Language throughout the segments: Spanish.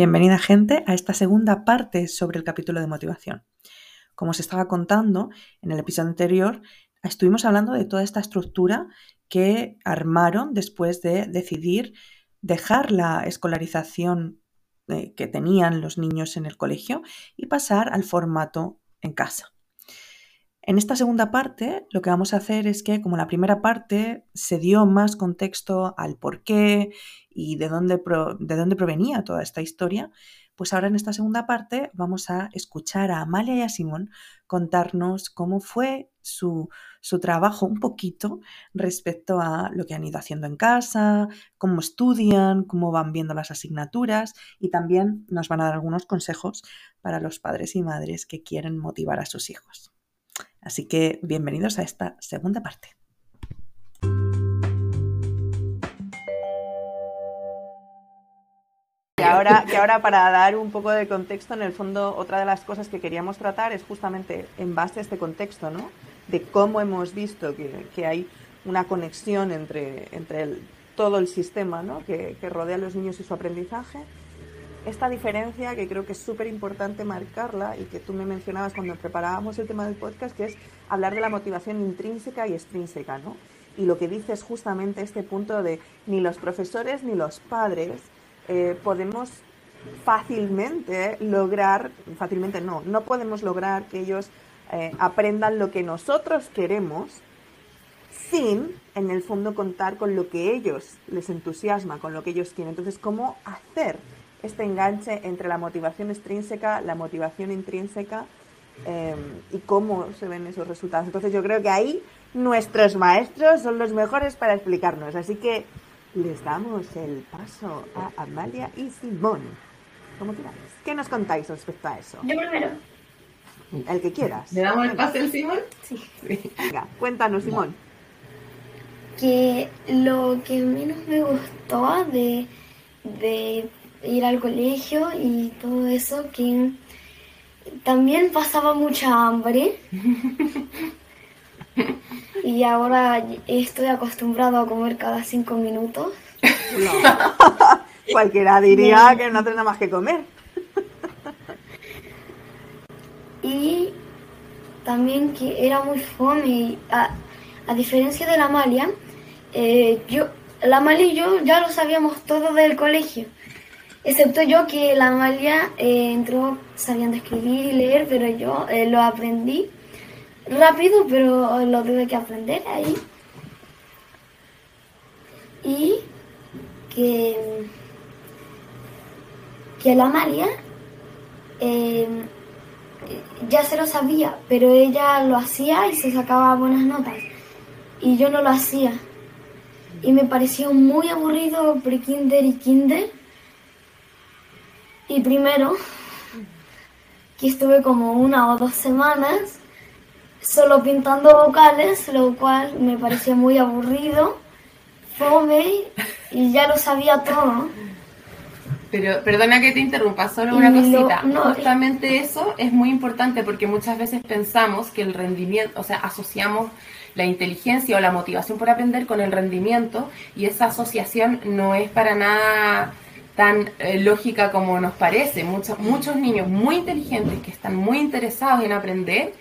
Bienvenida gente a esta segunda parte sobre el capítulo de motivación. Como os estaba contando en el episodio anterior, estuvimos hablando de toda esta estructura que armaron después de decidir dejar la escolarización eh, que tenían los niños en el colegio y pasar al formato en casa. En esta segunda parte lo que vamos a hacer es que, como la primera parte se dio más contexto al por qué y de dónde, de dónde provenía toda esta historia, pues ahora en esta segunda parte vamos a escuchar a Amalia y a Simón contarnos cómo fue su trabajo un poquito respecto a lo que han ido haciendo en casa, cómo estudian, cómo van viendo las asignaturas y también nos van a dar algunos consejos para los padres y madres que quieren motivar a sus hijos. Así que bienvenidos a esta segunda parte. Que ahora, que ahora para dar un poco de contexto, en el fondo otra de las cosas que queríamos tratar es justamente en base a este contexto, ¿no? De cómo hemos visto que, hay una conexión entre, entre todo el sistema ¿no? que, que rodea a los niños y su aprendizaje esta diferencia que creo que es súper importante marcarla y que tú me mencionabas cuando preparábamos el tema del podcast, que es hablar de la motivación intrínseca y extrínseca, ¿no? Y lo que dice es justamente este punto de ni los profesores ni los padres eh, podemos fácilmente lograr, fácilmente no, no podemos lograr que ellos eh, aprendan lo que nosotros queremos sin, en el fondo, contar con lo que ellos les entusiasma, con lo que ellos quieren. Entonces, ¿cómo hacer este enganche entre la motivación extrínseca, la motivación intrínseca em, y cómo se ven esos resultados. Entonces yo creo que ahí nuestros maestros son los mejores para explicarnos. Así que les damos el paso a Amalia y Simón. ¿Cómo quieras? ¿Qué nos contáis respecto a eso? Yo primero. El que quieras. ¿Le damos el paso al Simón? Sí. Venga, cuéntanos, Simón. Que lo que menos me gustó de, de ir al colegio y todo eso, que también pasaba mucha hambre. y ahora estoy acostumbrado a comer cada cinco minutos. Cualquiera diría que no tiene nada más que comer. y también que era muy fome. A, a diferencia de la Malia, eh, yo, la Malia y yo ya lo sabíamos todo del colegio. Excepto yo que la Amalia eh, entró sabiendo escribir y leer, pero yo eh, lo aprendí rápido, pero lo tuve que aprender ahí. Y que, que la María eh, ya se lo sabía, pero ella lo hacía y se sacaba buenas notas. Y yo no lo hacía. Y me pareció muy aburrido pre-kinder y kinder y primero, que estuve como una o dos semanas solo pintando vocales, lo cual me parecía muy aburrido, fome y ya lo sabía todo. Pero perdona que te interrumpa, solo una cosita. Justamente eso es muy importante porque muchas veces pensamos que el rendimiento, o sea, asociamos la inteligencia o la motivación por aprender con el rendimiento y esa asociación no es para nada tan eh, lógica como nos parece. Muchos, muchos niños muy inteligentes que están muy interesados en aprender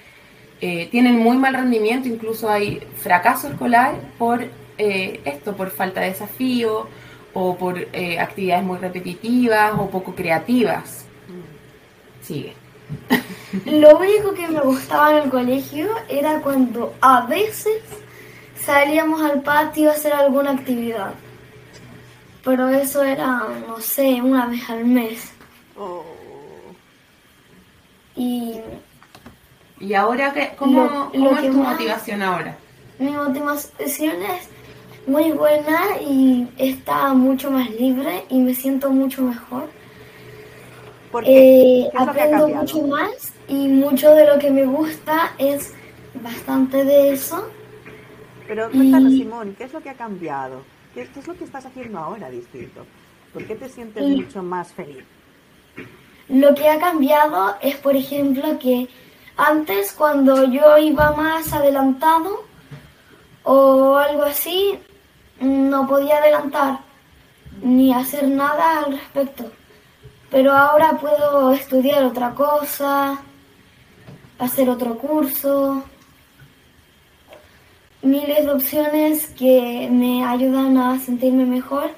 eh, tienen muy mal rendimiento, incluso hay fracaso escolar por eh, esto, por falta de desafío o por actividades muy repetitivas o poco creativas. Sigue. Lo único que me gustaba en el colegio era cuando a veces salíamos al patio a hacer alguna actividad pero eso era, no sé, una vez al mes. Oh. Y, ¿Y ahora qué, cómo, es tu motivación ahora? Mi motivación es muy buena y está mucho más libre y me siento mucho mejor. Porque eh, aprendo mucho más y mucho de lo que me gusta es bastante de eso. Pero cuéntanos, Simón, ¿qué es lo que ha cambiado? ¿Qué, es lo que estás haciendo ahora distinto? ¿Por qué te sientes mucho más feliz? Lo que ha cambiado es, por ejemplo, que antes cuando yo iba más adelantado o algo así, no podía adelantar ni hacer nada al respecto. pero ahora puedo estudiar otra cosa, hacer otro curso, miles de opciones que me ayudan a sentirme mejor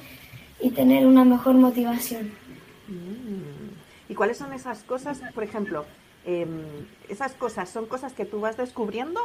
y tener una mejor motivación. Mm. ¿Y cuáles son esas cosas, por ejemplo, em, esas cosas son cosas que tú vas descubriendo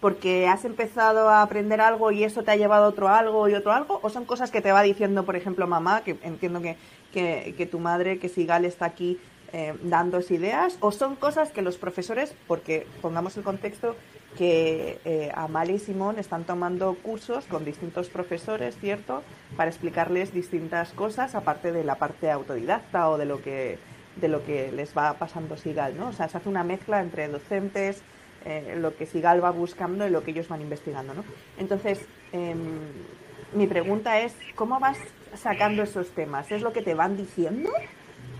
porque has empezado a aprender algo y eso te ha llevado a otro algo y otro algo? ¿O son cosas que te va diciendo, por ejemplo, mamá, que entiendo que, que, tu madre, que Sigal está aquí eh, dando ideas? ¿O son cosas que los profesores, porque pongamos el contexto, que eh, Amal y Simón están tomando cursos con distintos profesores, ¿cierto?, para explicarles distintas cosas, aparte de la parte autodidacta o de lo que de lo que les va pasando Sigal, ¿no? O sea, se hace una mezcla entre docentes, eh, lo que Sigal va buscando y lo que ellos van investigando. ¿no? Entonces, em, mi pregunta es, ¿cómo vas sacando esos temas? ¿Es lo que te van diciendo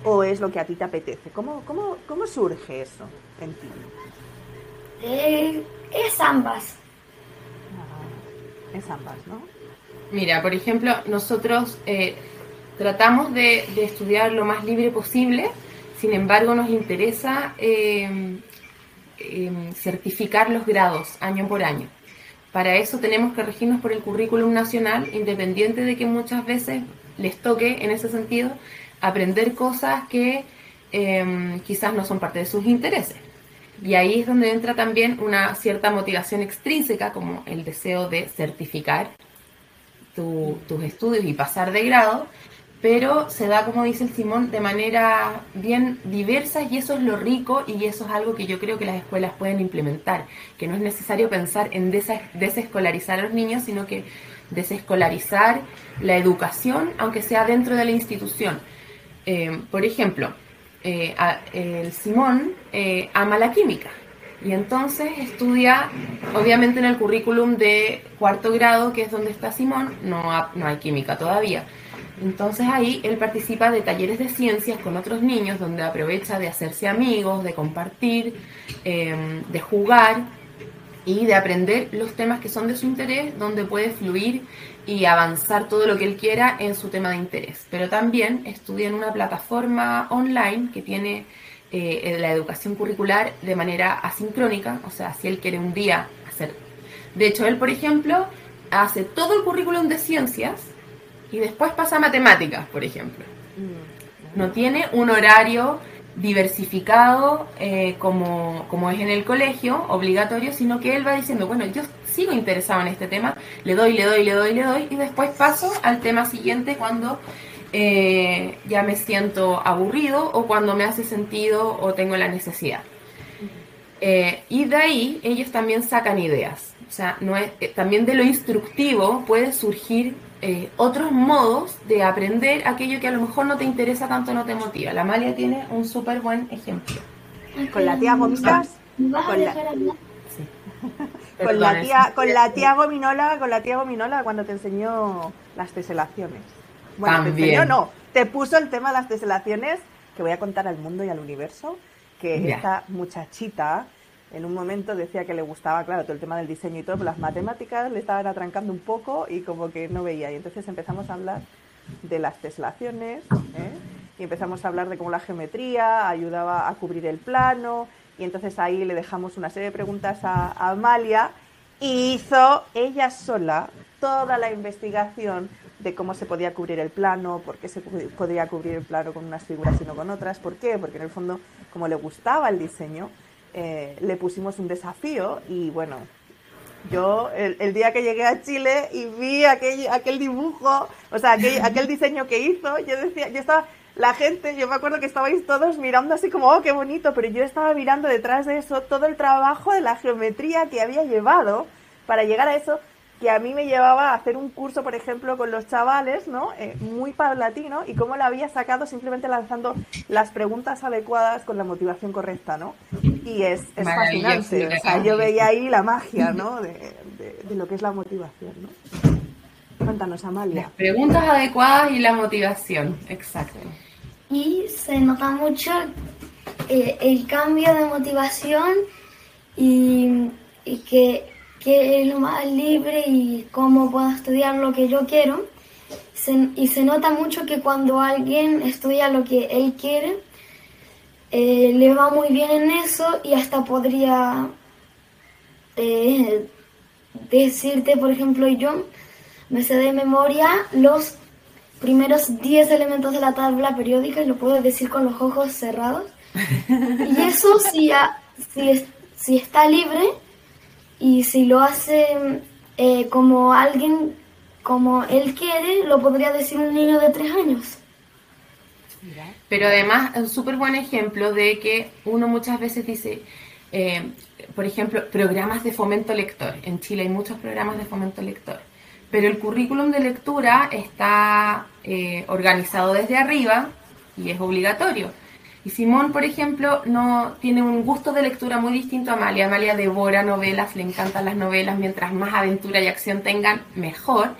o es lo que a ti te apetece? ¿Cómo, cómo, cómo surge eso en ti? Eh, es ambas. Ah, es ambas, ¿no? Mira, por ejemplo, nosotros eh, tratamos de, de, estudiar lo más libre posible, sin embargo nos interesa em, Em, certificar los grados año por año. Para eso tenemos que regirnos por el currículum nacional, independiente de que muchas veces les toque, en ese sentido, aprender cosas que em, quizás no son parte de sus intereses. Y ahí es donde entra también una cierta motivación extrínseca, como el deseo de certificar tus estudios y pasar de grado, pero se da, como dice el Simón, de manera bien diversa y eso es lo rico y eso es algo que yo creo que las escuelas pueden implementar, que no es necesario pensar en desescolarizar a los niños, sino que desescolarizar la educación, aunque sea dentro de la institución. Eh, por ejemplo, eh, el Simón eh, ama la química. Y entonces estudia, obviamente en el currículum de cuarto grado, que es donde está Simón, no, no hay química todavía. Entonces ahí él participa de talleres de ciencias con otros niños donde aprovecha de hacerse amigos, de compartir, em, de jugar y de aprender los temas que son de su interés, donde puede fluir y avanzar todo lo que él quiera en su tema de interés. Pero también estudia en una plataforma online que tiene eh, la educación curricular de manera asincrónica, o sea, si él quiere un día hacer... De hecho, él, por ejemplo, hace todo el currículum de ciencias y después pasa a matemáticas, por ejemplo. Mm. No tiene un horario diversificado eh, como, como, es en el colegio, obligatorio, sino que él va diciendo, bueno, yo sigo interesado en este tema, le doy, le doy, le doy, le doy, y después paso al tema siguiente cuando eh, ya me siento aburrido o cuando me hace sentido o tengo la necesidad. Eh, y de ahí ellos también sacan ideas. O sea, no es, también de lo instructivo puede surgir eh, otros modos de aprender aquello que a lo mejor no te interesa tanto, no te motiva. La Malia tiene un súper buen ejemplo. Con la tía Gomitas. Con la... con la tía, con la tía Gominola, con la tía Gominola cuando te enseñó las teselaciones. Bueno, te enseñó, no, te puso el tema de las teselaciones que voy a contar al mundo y al universo, que esta muchachita en un momento decía que le gustaba, claro, todo el tema del diseño y todo, pero las matemáticas le estaban atrancando un poco y como que no veía. Y entonces empezamos a hablar de las teslaciones ¿eh? y empezamos a hablar de cómo la geometría ayudaba a cubrir el plano y entonces ahí le dejamos una serie de preguntas a, Amalia y hizo ella sola toda la investigación de cómo se podía cubrir el plano, por qué se podía cubrir el plano con unas figuras y no con otras, ¿por qué? Porque en el fondo, como le gustaba el diseño, eh, le pusimos un desafío y bueno, yo el, día que llegué a Chile y vi aquel, aquel dibujo, o sea, aquel, aquel, diseño que hizo, yo decía, yo estaba, la gente, yo me acuerdo que estabais todos mirando así como, oh, qué bonito, pero yo estaba mirando detrás de eso todo el trabajo de la geometría que había llevado para llegar a eso que a mí me llevaba a hacer un curso, por ejemplo, con los chavales, ¿no? Eh, muy paulatino y cómo lo había sacado simplemente lanzando las preguntas adecuadas con la motivación correcta, ¿no? Y es, fascinante. O sea, yo veía ahí la magia, ¿no? De, lo que es la motivación, ¿no? Cuéntanos, Amalia. Las preguntas adecuadas y la motivación, exacto. Y se nota mucho eh, el cambio de motivación y, y que que es lo más libre y cómo puedo estudiar lo que yo quiero. y se nota mucho que cuando alguien estudia lo que él quiere, eh, le va muy bien en eso y hasta podría eh, decirte, por ejemplo, yo me sé de memoria los primeros 10 elementos de la tabla periódica y lo puedo decir con los ojos cerrados. Y eso si, si, si está libre y si lo hace eh, como alguien, como él quiere, lo podría decir un niño de 3 años. Pero además, un súper buen ejemplo de que uno muchas veces dice, eh, por ejemplo, programas de fomento lector. En Chile hay muchos programas de fomento lector. Pero el currículum de lectura está eh, organizado desde arriba y es obligatorio. Y Simón, por ejemplo, no tiene un gusto de lectura muy distinto a Amalia. Amalia devora novelas, le encantan las novelas, mientras más aventura y acción tengan, mejor.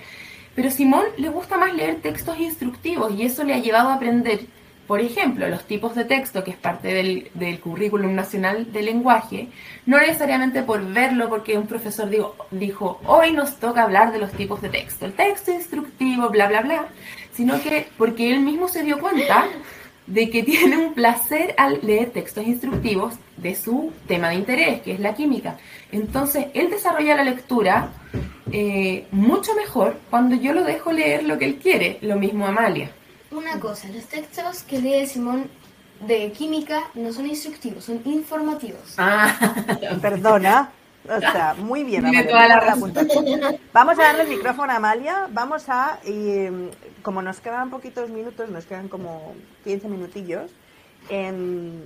Pero Simón le gusta más leer textos instructivos y eso le ha llevado a aprender, por ejemplo, los tipos de texto, que es parte del, del currículum nacional de lenguaje, no necesariamente por verlo, porque un profesor dijo, dijo, hoy nos toca hablar de los tipos de texto, el texto instructivo, bla, bla, bla, sino que porque él mismo se dio cuenta de que tiene un placer al leer textos instructivos de su tema de interés, que es la química. Entonces, él desarrolla la lectura eh, mucho mejor cuando yo lo dejo leer lo que él quiere, lo mismo Amalia. Una cosa, los textos que lee Simón de química no son instructivos, son informativos. Ah, perdona. O sea, muy bien. Vamos a darle el micrófono a Amalia. Vamos a, y, como nos quedan poquitos minutos, nos quedan como 15 minutillos, em,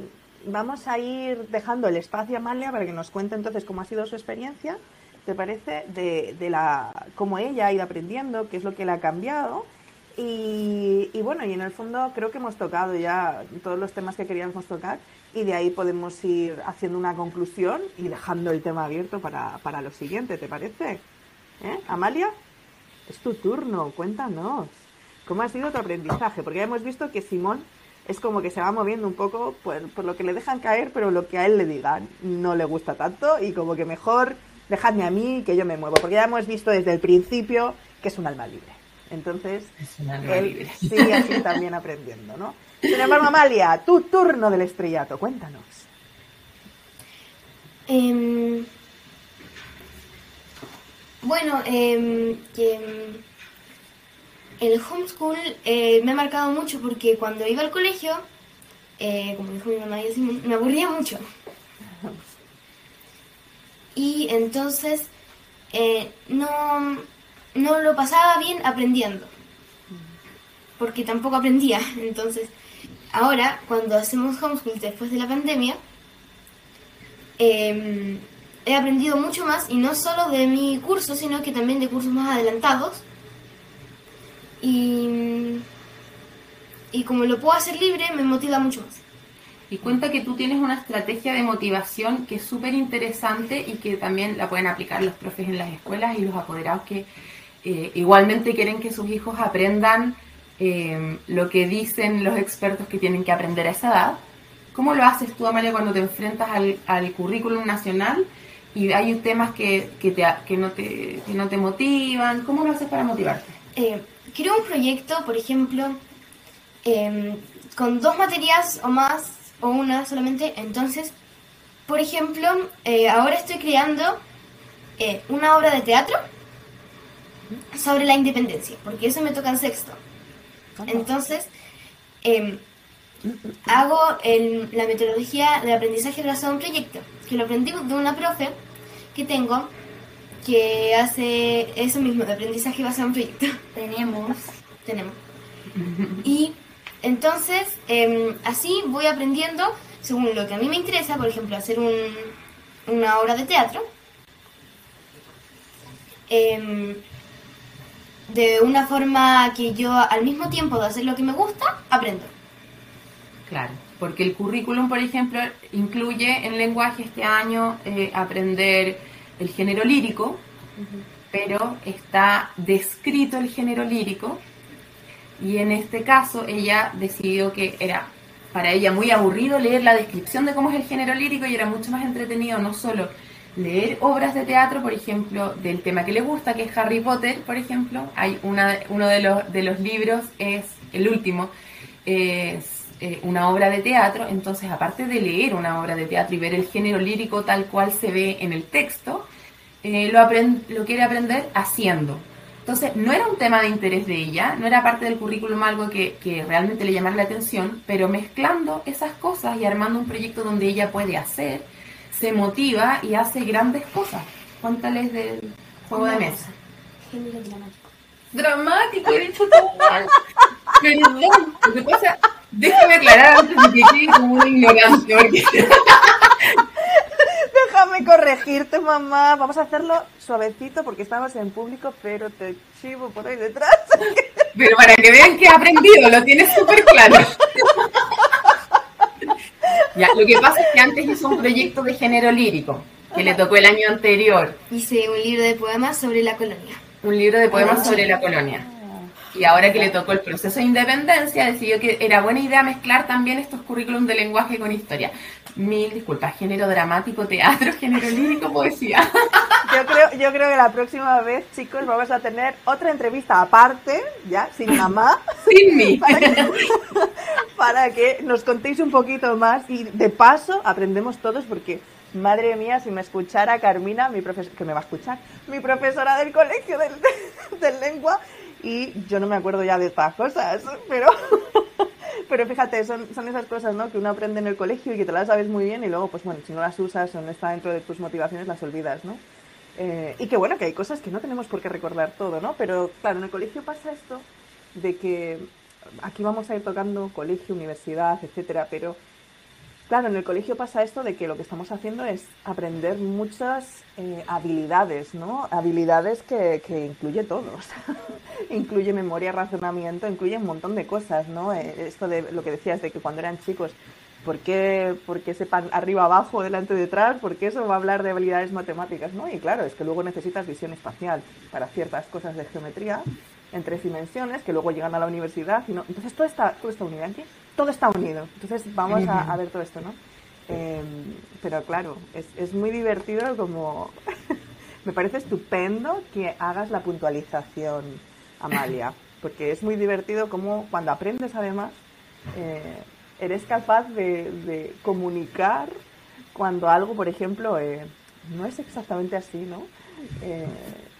vamos a ir dejando el espacio a Amalia para que nos cuente entonces cómo ha sido su experiencia, ¿te parece? De, de la, cómo ella ha ido aprendiendo, qué es lo que le ha cambiado. Y, bueno, y en el fondo creo que hemos tocado ya todos los temas que queríamos tocar y de ahí podemos ir haciendo una conclusión y dejando el tema abierto para, para lo siguiente, ¿te parece? ¿Eh? Amalia, es tu turno, cuéntanos. ¿Cómo ha sido tu aprendizaje? Porque ya hemos visto que Simón es como que se va moviendo un poco por, por, lo que le dejan caer, pero lo que a él le digan no le gusta tanto y como que mejor dejadme a mí que yo me muevo, porque ya hemos visto desde el principio que es un alma libre. Entonces, él sigue así también aprendiendo, ¿no? Sin embargo, Amalia, tu turno del estrellato, cuéntanos. Em, bueno, eh, el homeschool eh, me ha marcado mucho porque cuando iba al colegio, eh, como dijo mi mamá, me aburría mucho. Y entonces eh, no, no lo pasaba bien aprendiendo, porque tampoco aprendía. Entonces ahora, cuando hacemos homeschool después de la pandemia, em, he aprendido mucho más, y no solo de mi curso, sino que también de cursos más adelantados. Y, y como lo puedo hacer libre, me motiva mucho más. Y cuenta que tú tienes una estrategia de motivación que es súper interesante y que también la pueden aplicar los profes en las escuelas y los apoderados que eh, igualmente quieren que sus hijos aprendan eh, lo que dicen los expertos que tienen que aprender a esa edad. ¿Cómo lo haces tú, Amalia, cuando te enfrentas al, al currículum nacional y hay temas que, que, te, que, no te, que no te motivan? ¿Cómo lo haces para motivarte? Eh, creo un proyecto, por ejemplo, eh, con dos materias o más, o una solamente. Entonces, por ejemplo, ahora estoy creando una obra de teatro sobre la independencia, porque eso me toca en sexto. Entonces, eh, hago el, la metodología de aprendizaje basado en proyecto, que lo aprendí de una profe que tengo que hace eso mismo, de aprendizaje basado en proyecto. Tenemos. Tenemos. Y entonces, eh, así voy aprendiendo según lo que a mí me interesa, por ejemplo, hacer un, una obra de teatro. Eh, de una forma que yo al mismo tiempo de hacer lo que me gusta, aprendo. Claro, porque el currículum, por ejemplo, incluye en lenguaje este año eh, aprender el género lírico, pero está descrito el género lírico y en este caso ella decidió que era para ella muy aburrido leer la descripción de cómo es el género lírico y era mucho más entretenido no solo leer obras de teatro, por ejemplo, del tema que le gusta, que es Harry Potter, por ejemplo. Hay una, uno de los, de los libros, es el último, es eh, una obra de teatro, entonces aparte de leer una obra de teatro y ver el género lírico tal cual se ve en el texto, eh, lo, lo quiere aprender haciendo. Entonces, no era un tema de interés de ella, no era parte del currículum algo que, que, realmente le llamara la atención, pero mezclando esas cosas y armando un proyecto donde ella puede hacer, se motiva y hace grandes cosas. Cuéntales del juego de mesa. Género dramático. Dramático, he dicho todo mal. Perdón, lo que pasa, déjame aclarar antes de que quede como un ignorante. Déjame corregirte, mamá. Vamos a hacerlo suavecito porque estamos en público, pero te chivo por ahí detrás. Pero para que vean que he aprendido, lo tienes súper claro. Ya, lo que pasa es que antes hizo un proyecto de género lírico, que le tocó el año anterior. Hice un libro de poemas sobre la colonia. Un libro de poemas sobre la colonia. Y ahora que le tocó el proceso de independencia, decidió que era buena idea mezclar también estos currículums de lenguaje con historia. Mil disculpas, género dramático, teatro, género lírico, poesía. Yo creo, yo creo que la próxima vez, chicos, vamos a tener otra entrevista aparte, ya, sin mamá. Sin mí. Para que, para que nos contéis un poquito más y de paso aprendemos todos porque Madre mía, si me escuchara Carmina, mi profesor, que me va a escuchar, mi profesora del colegio del, del lengua, y yo no me acuerdo ya de estas cosas, pero, pero fíjate, son, son esas cosas ¿no? que uno aprende en el colegio y que te las sabes muy bien y luego, pues bueno, si no las usas o no está dentro de tus motivaciones, las olvidas, ¿no? Eh, y que bueno, que hay cosas que no tenemos por qué recordar todo, ¿no? Pero claro, en el colegio pasa esto de que aquí vamos a ir tocando colegio, universidad, etcétera, pero Claro, en el colegio pasa esto de que lo que estamos haciendo es aprender muchas eh, habilidades, ¿no? Habilidades que, que incluye todo. incluye memoria, razonamiento, incluye un montón de cosas, ¿no? Eh, esto de lo que decías de que cuando eran chicos, ¿por qué, por qué sepan arriba, abajo, delante, detrás? Porque eso va a hablar de habilidades matemáticas, ¿no? Y claro, es que luego necesitas visión espacial para ciertas cosas de geometría en tres dimensiones que luego llegan a la universidad. Y no, entonces todo está, todo está unido aquí todo está unido. Entonces vamos a, ver todo esto, ¿no? Em, pero claro, es, es, muy divertido como... me parece estupendo que hagas la puntualización, Amalia, porque es muy divertido como cuando aprendes además, eh, eres capaz de, comunicar cuando algo, por ejemplo, eh, no es exactamente así, ¿no? Eh,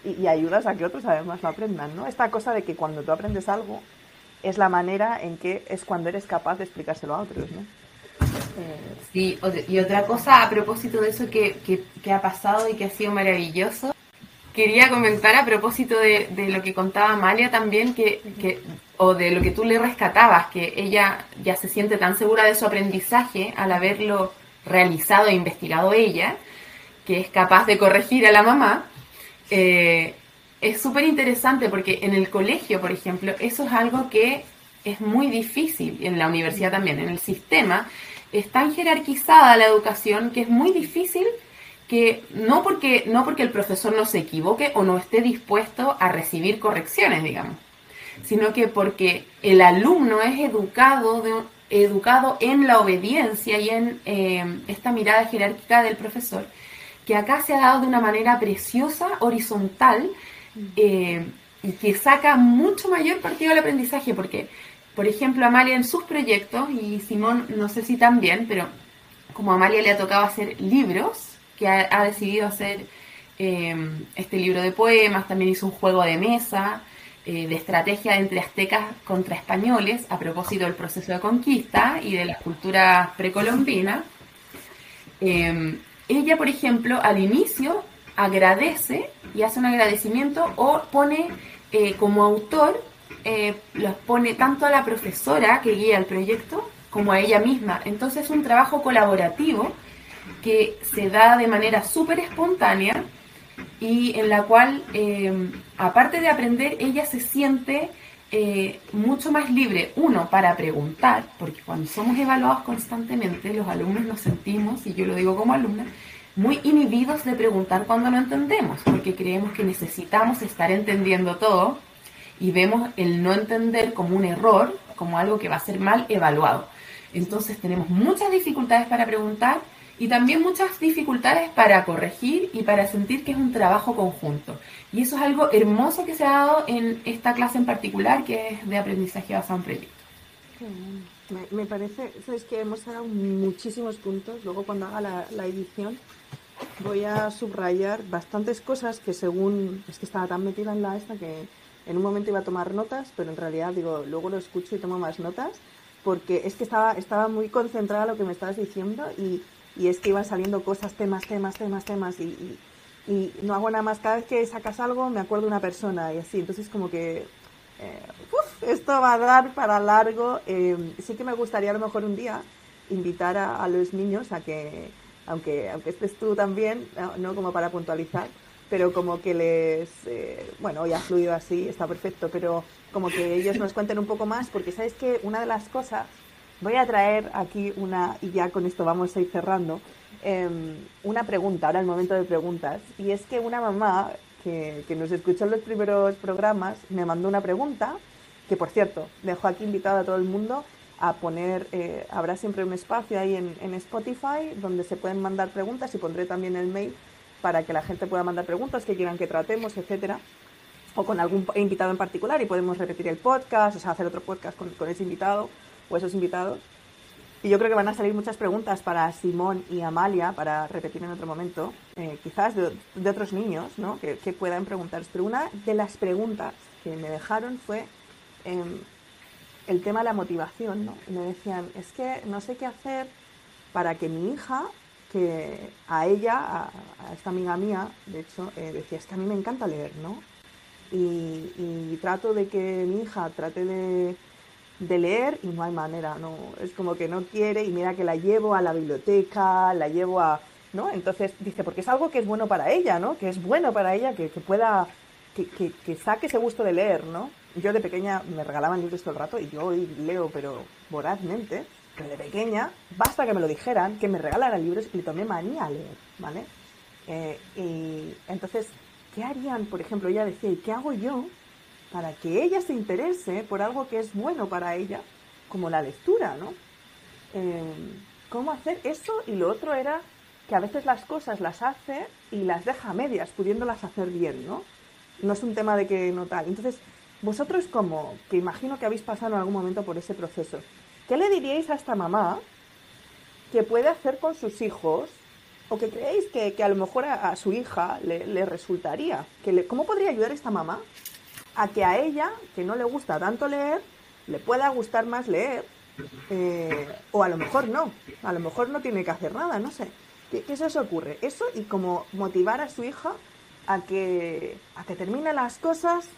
y, y, ayudas a que otros además lo aprendan, ¿no? Esta cosa de que cuando tú aprendes algo, es la manera en que es cuando eres capaz de explicárselo a otros, ¿no? Sí, y otra cosa a propósito de eso que, que, ha pasado y que ha sido maravilloso, quería comentar a propósito de, de lo que contaba Amalia también, que, que, o de lo que tú le rescatabas, que ella ya se siente tan segura de su aprendizaje al haberlo realizado e investigado ella, que es capaz de corregir a la mamá. Eh, es súper interesante porque en el colegio, por ejemplo, eso es algo que es muy difícil, en la universidad también, en el sistema, es tan jerarquizada la educación que es muy difícil que no porque, no porque el profesor no se equivoque o no esté dispuesto a recibir correcciones, digamos, sino que porque el alumno es educado, de, educado en la obediencia y en eh, esta mirada jerárquica del profesor, que acá se ha dado de una manera preciosa, horizontal, eh, y que saca mucho mayor partido del aprendizaje, porque, por ejemplo, Amalia en sus proyectos, y Simón no sé si también, pero como Amalia le ha tocado hacer libros, que ha, decidido hacer em, este libro de poemas, también hizo un juego de mesa, eh, de estrategia entre aztecas contra españoles, a propósito del proceso de conquista y de las culturas precolombinas. Ella, por ejemplo, al inicio agradece y hace un agradecimiento o pone eh, como autor, eh, los pone tanto a la profesora que guía el proyecto como a ella misma. Entonces es un trabajo colaborativo que se da de manera súper espontánea y en la cual, eh, aparte de aprender, ella se siente mucho más libre, uno, para preguntar, porque cuando somos evaluados constantemente, los alumnos nos sentimos, y yo lo digo como alumna, muy inhibidos de preguntar cuando no entendemos, porque creemos que necesitamos estar entendiendo todo y vemos el no entender como un error, como algo que va a ser mal evaluado. Entonces tenemos muchas dificultades para preguntar y también muchas dificultades para corregir y para sentir que es un trabajo conjunto. Y eso es algo hermoso que se ha dado en esta clase en particular, que es de aprendizaje basado en proyectos. Me, me, parece, sabes que hemos dado muchísimos puntos, luego cuando haga la, la, edición voy a subrayar bastantes cosas que según, es que estaba tan metida en la esta que en un momento iba a tomar notas, pero en realidad digo, luego lo escucho y tomo más notas, porque es que estaba, estaba muy concentrada en lo que me estabas diciendo y, y es que iban saliendo cosas, temas, temas, temas, temas, y, y, no hago nada más. Cada vez que sacas algo me acuerdo de una persona y así. Entonces, como que eh, esto va a dar para largo. Eh, sí que me gustaría a lo mejor un día invitar a, los niños a que, aunque, aunque estés tú también, no, como para puntualizar, pero como que les, eh, bueno, hoy ha fluido así, está perfecto, pero como que ellos nos cuenten un poco más, porque sabes que una de las cosas Voy a traer aquí una, y ya con esto vamos a ir cerrando, em, una pregunta, ahora el momento de preguntas. Y es que una mamá que, que, nos escuchó en los primeros programas me mandó una pregunta, que por cierto, dejo aquí invitado a todo el mundo a poner, eh, habrá siempre un espacio ahí en, Spotify donde se pueden mandar preguntas y pondré también el mail para que la gente pueda mandar preguntas que quieran que tratemos, etcétera, o con algún invitado en particular y podemos repetir el podcast, o sea, hacer otro podcast con, ese invitado o esos invitados. Y yo creo que van a salir muchas preguntas para Simón y Amalia, para repetir en otro momento, eh, quizás de, otros niños, ¿no? Que, puedan preguntar. Pero una de las preguntas que me dejaron fue em, el tema de la motivación, ¿no? me decían, es que no sé qué hacer para que mi hija, que a ella, a, esta amiga mía, de hecho, eh, decía, es que a mí me encanta leer, ¿no? y trato de que mi hija trate de de leer y no hay manera, no, es como que no quiere y mira que la llevo a la biblioteca, la llevo a, ¿no? Entonces dice, porque es algo que es bueno para ella, ¿no? Que es bueno para ella que, pueda, que, que, saque ese gusto de leer, ¿no? Yo de pequeña me regalaban libros todo el rato y yo hoy leo, pero vorazmente, pero de pequeña, basta que me lo dijeran, que me regalaran libros y le tomé manía a leer, ¿vale? Eh, y entonces, ¿qué harían? Por ejemplo, ella decía, ¿y qué hago yo para que ella se interese por algo que es bueno para ella, como la lectura, ¿no? Em, ¿Cómo hacer eso? Y lo otro era que a veces las cosas las hace y las deja a medias, pudiéndolas hacer bien, ¿no? No es un tema de que no tal. Entonces, vosotros como, que imagino que habéis pasado en algún momento por ese proceso, ¿qué le diríais a esta mamá que puede hacer con sus hijos o que creéis que, a lo mejor a, su hija le, resultaría? Que le, ¿Cómo podría ayudar esta mamá a que a ella, que no le gusta tanto leer, le pueda gustar más leer, eh, o a lo mejor no, a lo mejor no tiene que hacer nada, no sé. ¿Qué, se os ocurre? Eso y como motivar a su hija a que, a que termine las cosas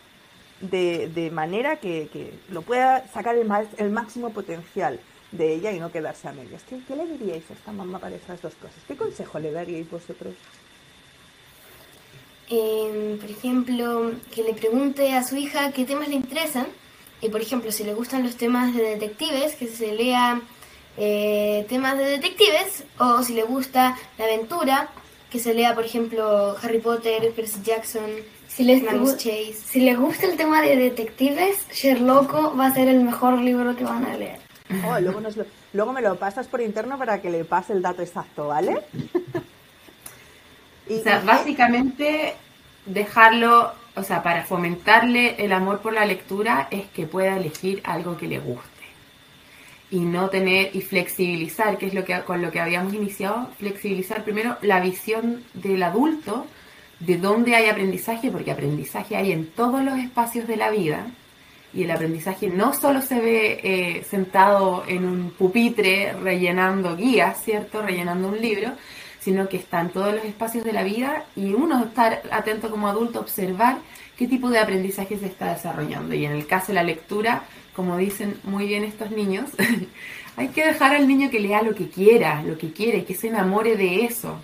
de, de manera que, que, lo pueda sacar el, el, máximo potencial de ella y no quedarse a medias. ¿Qué, ¿Qué, le diríais a esta mamá para esas dos cosas? ¿Qué consejo le daríais vosotros? Em, por ejemplo, que le pregunte a su hija qué temas le interesan. Y por ejemplo, si le gustan los temas de detectives, que se lea eh, temas de detectives. O si le gusta la aventura, que se lea, por ejemplo, Harry Potter, Percy Jackson, si les, Chase. si les gusta el tema de detectives, Sherlock va a ser el mejor libro que van a leer. Oh, luego, luego me lo pasas por interno para que le pase el dato exacto, ¿vale? o sea, básicamente dejarlo, o sea, para fomentarle el amor por la lectura es que pueda elegir algo que le guste y no tener y flexibilizar, que es lo que con lo que habíamos iniciado, flexibilizar primero la visión del adulto de dónde hay aprendizaje, porque aprendizaje hay en todos los espacios de la vida y el aprendizaje no solo se ve eh, sentado en un pupitre rellenando guías, ¿cierto? Rellenando un libro, sino que está en todos los espacios de la vida y uno estar atento como adulto observar qué tipo de aprendizaje se está desarrollando. Y en el caso de la lectura, como dicen muy bien estos niños, hay que dejar al niño que lea lo que quiera, lo que quiere, que se enamore de eso.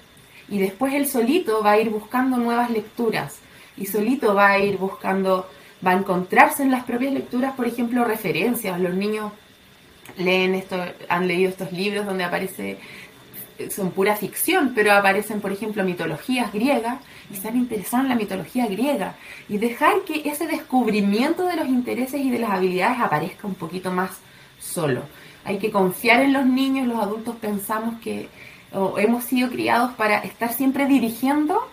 Y después él solito va a ir buscando nuevas lecturas y solito va a ir buscando, va a encontrarse en las propias lecturas, por ejemplo, referencias. Los niños leen esto, han leído estos libros donde aparece son pura ficción, pero aparecen, por ejemplo, mitologías griegas y están interesados en la mitología griega y dejar que ese descubrimiento de los intereses y de las habilidades aparezca un poquito más solo. Hay que confiar en los niños, los adultos pensamos que o hemos sido criados para estar siempre dirigiendo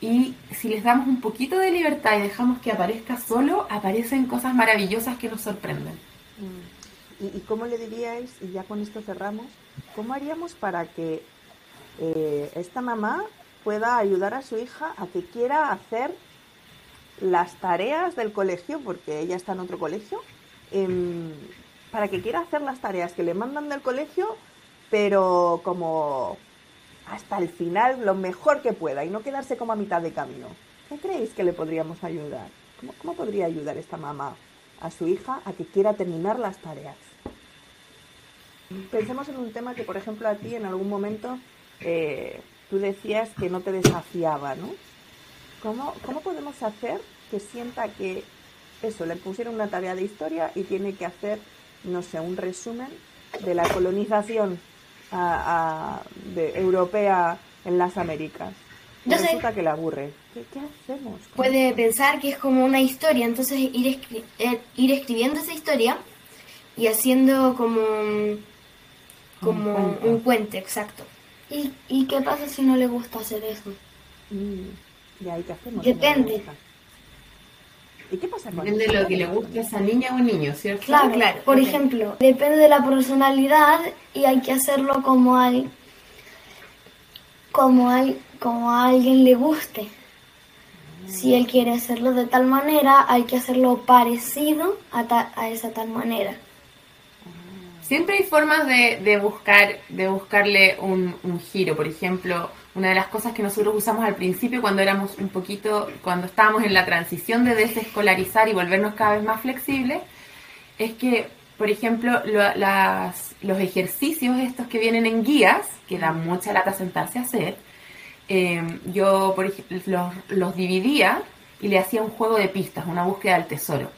y si les damos un poquito de libertad y dejamos que aparezca solo, aparecen cosas maravillosas que nos sorprenden. Mm. ¿Y, cómo le diríais, y ya con esto cerramos, cómo haríamos para que eh, esta mamá pueda ayudar a su hija a que quiera hacer las tareas del colegio, porque ella está en otro colegio, em, para que quiera hacer las tareas que le mandan del colegio, pero como hasta el final, lo mejor que pueda, y no quedarse como a mitad de camino. ¿Qué creéis que le podríamos ayudar? ¿Cómo, cómo podría ayudar esta mamá a su hija a que quiera terminar las tareas? Pensemos en un tema que, por ejemplo, a ti en algún momento eh, tú decías que no te desafiaba, ¿no? ¿Cómo, ¿Cómo podemos hacer que sienta que eso, le pusieron una tarea de historia y tiene que hacer, no sé, un resumen de la colonización europea en las Américas? Yo resulta que le aburre. ¿Qué, hacemos? Puede pensar que es como una historia, entonces ir, eh, ir escribiendo esa historia y haciendo como, como un, cuento, exacto. ¿Y, ¿Y qué pasa si no le gusta hacer eso? Mm, ¿Y ahí qué hacemos? Depende. ¿Y qué pasa con Depende de lo que le guste a esa niña o niño, ¿cierto? Claro, claro. Por ejemplo, depende de la personalidad y hay que hacerlo como al como al como a alguien le guste. Si él quiere hacerlo de tal manera, hay que hacerlo parecido a, a esa tal manera. Siempre hay formas de, de buscar, de buscarle un, un, giro. Por ejemplo, una de las cosas que nosotros usamos al principio cuando éramos un poquito, cuando estábamos en la transición de desescolarizar y volvernos cada vez más flexibles, es que, por ejemplo, las, los ejercicios estos que vienen en guías, que dan mucha lata sentarse a hacer, eh, yo por ejemplo, los, los dividía y le hacía un juego de pistas, una búsqueda del tesoro.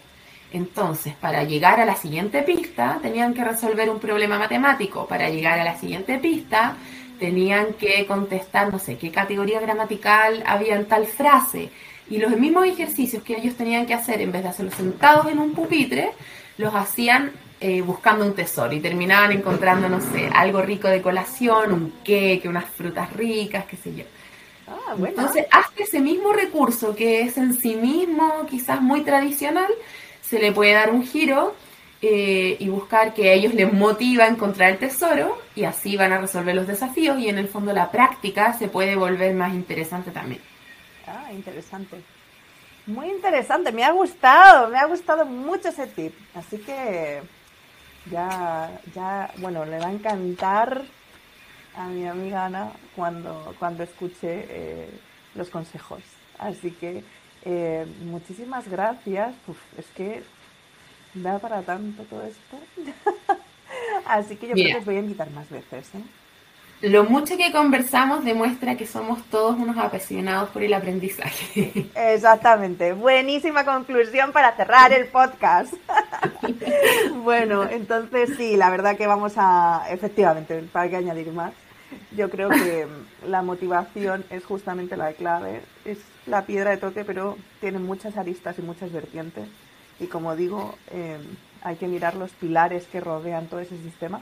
Entonces, para llegar a la siguiente pista, tenían que resolver un problema matemático. Para llegar a la siguiente pista, tenían que contestar, no sé, qué categoría gramatical había en tal frase. Y los mismos ejercicios que ellos tenían que hacer, en vez de hacerlos sentados en un pupitre, los hacían eh, buscando un tesoro y terminaban encontrando, no sé, algo rico de colación, un queque, unas frutas ricas, qué sé yo. Ah, Entonces, hasta ese mismo recurso que es en sí mismo quizás muy tradicional, se le puede dar un giro eh, y buscar que a ellos les motiva a encontrar el tesoro y así van a resolver los desafíos y en el fondo la práctica se puede volver más interesante también. Ah, interesante. Muy interesante, me ha gustado, me ha gustado mucho ese tip. Así que ya, ya, bueno, le va a encantar a mi amiga Ana cuando, cuando escuche eh, los consejos. Así que eh, muchísimas gracias. es que da para tanto todo esto. Así que yo creo que os voy a invitar más veces. ¿eh? Lo mucho que conversamos demuestra que somos todos unos apasionados por el aprendizaje. Exactamente. Buenísima conclusión para cerrar el podcast. bueno, entonces sí, la verdad que vamos a, efectivamente, para que añadir más, yo creo que la motivación es justamente la clave. Es la piedra de toque, pero tiene muchas aristas y muchas vertientes. Y como digo, eh, hay que mirar los pilares que rodean todo ese sistema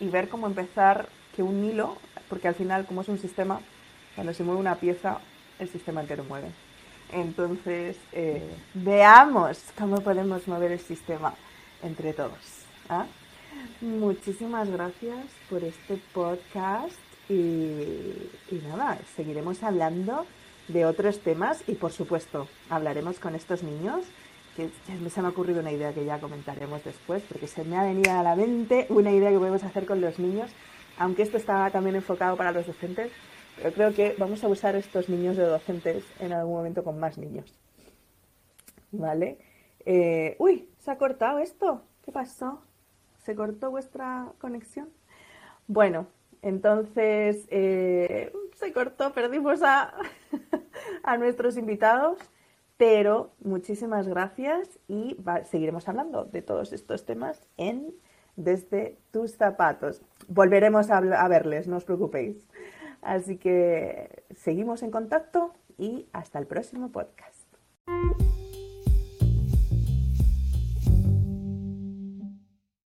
y ver cómo empezar que un hilo, porque al final, como es un sistema, cuando se mueve una pieza, el sistema entero mueve. Entonces, eh, veamos cómo podemos mover el sistema entre todos. ¿ah? Muchísimas gracias por este podcast y, nada, seguiremos hablando de otros temas y por supuesto hablaremos con estos niños que se me ha ocurrido una idea que ya comentaremos después, porque se me ha venido a la mente una idea que podemos hacer con los niños, aunque esto está también enfocado para los docentes, pero creo que vamos a usar estos niños de docentes en algún momento con más niños. ¿Vale? Eh, uy, se ha cortado esto. ¿Qué pasó? ¿Se cortó vuestra conexión? Bueno, entonces eh, se cortó, perdimos a, a nuestros invitados, pero muchísimas gracias y seguiremos hablando de todos estos temas en Desde tus zapatos. Volveremos a verles, no os preocupéis. Así que seguimos en contacto y hasta el próximo podcast.